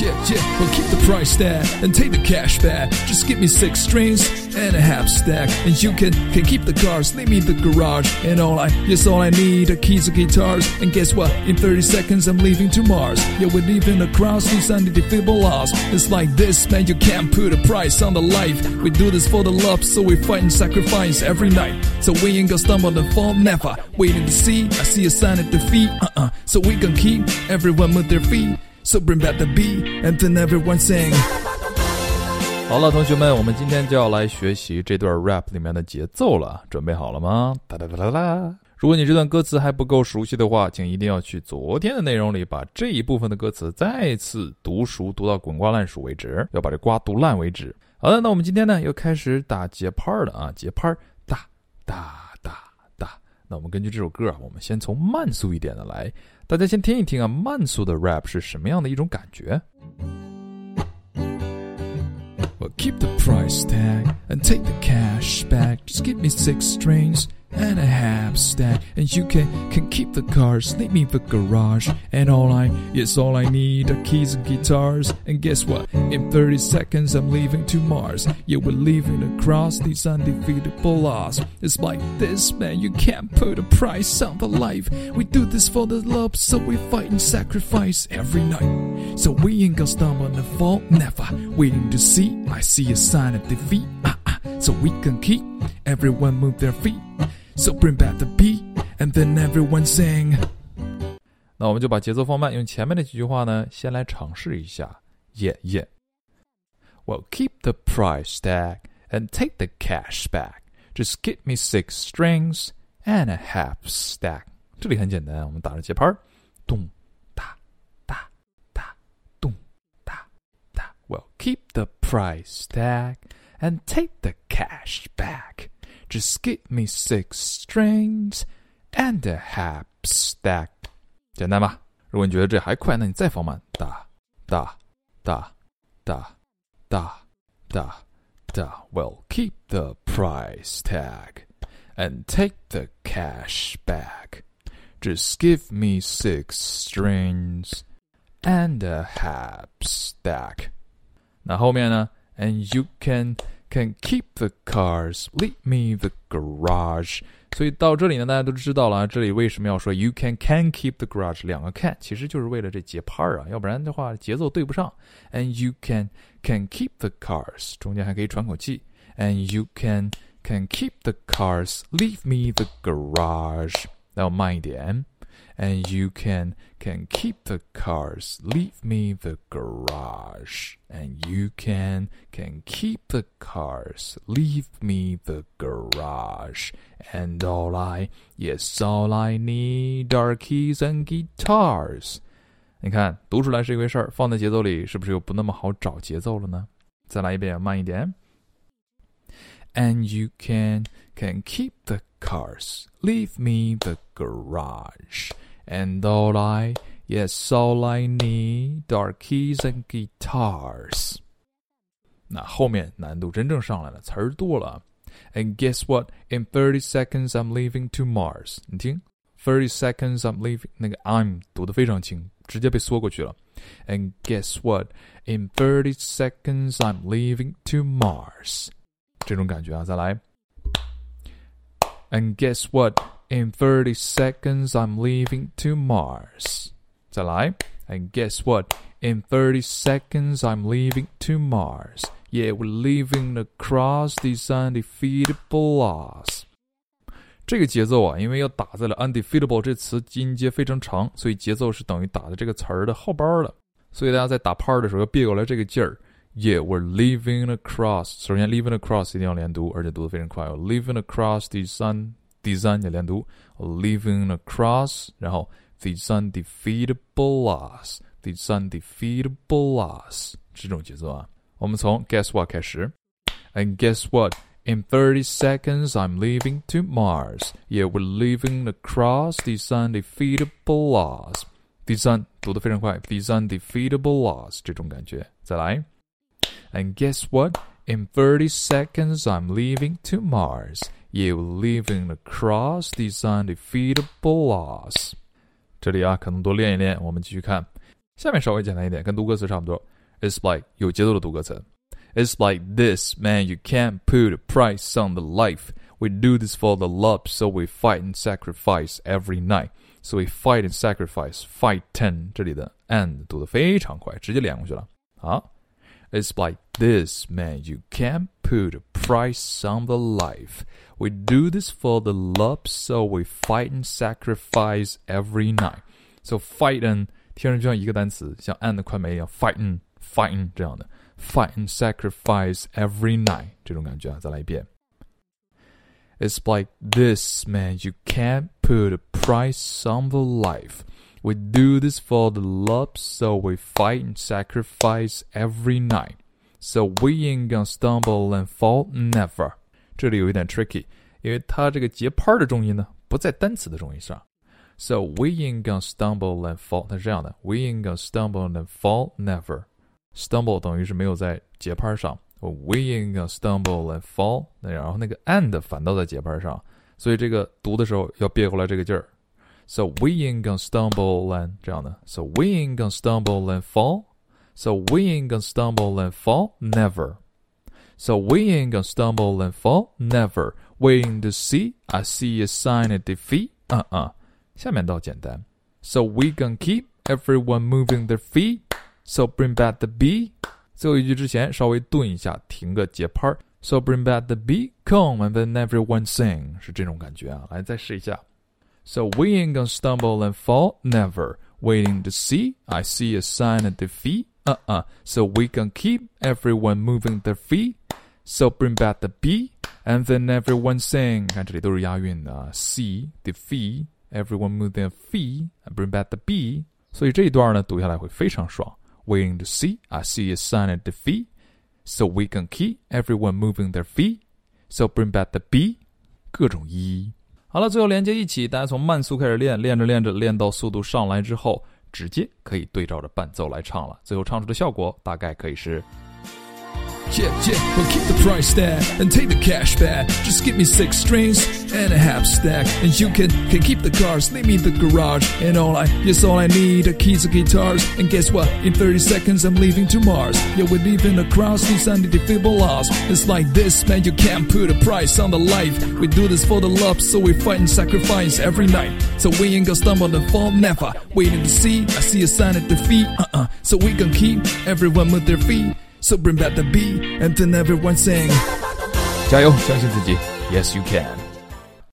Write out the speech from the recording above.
Yeah, yeah, well keep the price tag and take the cash back. Just give me six strings and a half stack. And you can, can keep the cars, leave me the garage. And all I, yes, all I need are keys and guitars. And guess what? In 30 seconds, I'm leaving to Mars. Yeah, we're leaving across these undefeatable laws. It's like this, man, you can't put a price on the life. We do this for the love, so we fight and sacrifice every night. So we ain't gonna stumble and fall, never. Waiting to see, I see a sign at the feet. uh-uh. So we gonna keep everyone with their feet. So bring back the beat and then everyone sing. 好了，同学们，我们今天就要来学习这段 rap 里面的节奏了，准备好了吗？哒哒哒哒哒！如果你这段歌词还不够熟悉的话，请一定要去昨天的内容里把这一部分的歌词再次读熟，读到滚瓜烂熟为止，要把这瓜读烂为止。好的，那我们今天呢又开始打节拍了啊，节拍哒哒哒哒。那我们根据这首歌啊，我们先从慢速一点的来。大家先听一听啊，慢速的 rap 是什么样的一种感觉？Well, keep the price tag and take the cash back. Just give me six strings and a half stack. And you can, can keep the cars, leave me the garage. And all I, yes, all I need are keys and guitars. And guess what? In 30 seconds, I'm leaving to Mars. Yeah, we're leaving across these undefeatable laws. It's like this, man, you can't put a price on the life. We do this for the love, so we fight and sacrifice every night. So we ain't gonna stumble and fall, never. Waiting to see, I see a sign of defeat. Uh -uh. So we can keep everyone move their feet. So bring back the beat, and then everyone sing. 那我们就把节奏放慢，用前面的几句话呢，先来尝试一下。Yeah, yeah. Well, keep the price tag and take the cash back. Just give me six strings and a half stack. 这里很简单，我们打着节拍儿，咚哒哒哒，咚哒哒。Well, keep the price tag and take the cash back. Just give me six strings and a half stack，简单吧？如果你觉得这还快，那你再放慢，哒哒哒哒哒哒哒。Well, keep the price tag and take the cash back. Just give me six strings and a half stack. 那后面呢？And you can can keep the cars, leave me the garage。所以到这里呢，大家都知道了，这里为什么要说 you can can keep the garage？两个 can 其实就是为了这节拍啊，要不然的话节奏对不上。And you can can keep the cars，中间还可以喘口气。And you can can keep the cars, leave me the garage。那我慢一点。 and you can can keep the cars leave me the garage and you can can keep the cars leave me the garage and all i yes all i need are keys and guitars 你看读出来是一回事儿放在节奏里是不是又不那么好找节奏了呢再来一遍慢一点 and you can can keep the cars leave me the garage and all I, yes, all I need are keys and guitars. 那后面难度真正上来了，词儿多了。And guess what? In thirty seconds, I'm leaving to Mars. 你听，thirty seconds, I'm leaving. 那个 I'm 读得非常轻，直接被缩过去了。And guess what? In thirty seconds, I'm leaving to Mars. 这种感觉啊，再来。And guess what? In 30 seconds, I'm leaving to Mars. 再来. And guess what? In 30 seconds, I'm leaving to Mars. Yeah, we're leaving across these undefeatable laws. 这个节奏啊，因为要打在了 undefeatable 这词音阶非常长，所以节奏是等于打在这个词儿的后边了。所以大家在打拍的时候要别过来这个劲儿。 Yeah, we're leaving across。首先，leaving across 一定要连读，而且读得非常快。Leaving across these un 第三也连读，living across，然后 these undefeatable laws，these undefeatable laws 这种节奏啊。我们从 guess what 开始，and guess what。In 30 seconds, I'm leaving to Mars. Yeah, we're living across these undefeatable laws. These un 读得非常快，these undefeatable laws 这种感觉。再来 ，and guess what? In 30 seconds, I'm leaving to Mars. You living across these undefeatable laws。这里啊，可能多练一练。我们继续看 下面稍微简单一点，跟读歌词差不多。It's like 有节奏的读歌词。It's like this, man. You can't put a price on the life. We do this for the love, so we fight and sacrifice every night. So we fight and sacrifice. Fight ten，这里的 and 读得非常快，直接连过去了。好。 It's like this, man. You can't put a price on the life. We do this for the love, so we fight and sacrifice every night. So fight and 听上去像一个单词，像 and 的快门一样，fight and fight and 这样的，fight and sacrifice every night 这种感觉啊。再来一遍。It's like this, man. You can't put a price on the life. We do this for the love, so we fight and sacrifice every night. So we ain't gonna stumble and fall never. 这里有一点 tricky，因为它这个节拍的重音呢不在单词的重音上。So we ain't gonna stumble and fall，它是这样的：We ain't gonna stumble and fall never. Stumble 等于是没有在节拍上，We ain't gonna stumble and fall。那然后那个 and 反倒在节拍上，所以这个读的时候要别过来这个劲儿。 so we ain't gonna stumble and 这样的，So we ain't gonna stumble and fall. So we ain't gonna stumble and fall, never. So we ain't gonna stumble and fall, never. Waiting to see, I see a sign of defeat. Uh uh. 下面倒简单。So we gonna keep everyone moving their feet. So bring back the beat. 最后一句之前稍微顿一下，停个节拍。So bring back the beat, come and then everyone sing，是这种感觉啊。来，再试一下。 so we ain't gonna stumble and fall, never. Waiting to see, I see a sign of defeat. Uh uh. So we can keep everyone moving their feet. So bring back the beat, and then everyone sing. 看这里都是押韵的啊，see defeat, everyone move their feet, and bring back the beat. 所以这一段呢，读下来会非常爽。Waiting to see, I see a sign of defeat. So we can keep everyone moving their feet. So bring back the beat. 各种一。 好了，最后连接一起，大家从慢速开始练，练着练着，练到速度上来之后，直接可以对照着伴奏来唱了。最后唱出的效果大概可以是。Yeah, yeah, but keep the price tag and take the cash back. Just give me six strings and a half stack. And you can, can keep the cars, leave me the garage. And all I, yes, all I need are keys and guitars. And guess what? In 30 seconds, I'm leaving to Mars. Yeah, we're leaving across these undefeatable laws. It's like this, man, you can't put a price on the life. We do this for the love, so we fight and sacrifice every night. So we ain't gonna stumble and fall, never. Waiting to see, I see a sign of defeat, uh-uh. So we gonna keep everyone with their feet. So bring back the beat and then everyone sing. 加油，相信自己，Yes you can.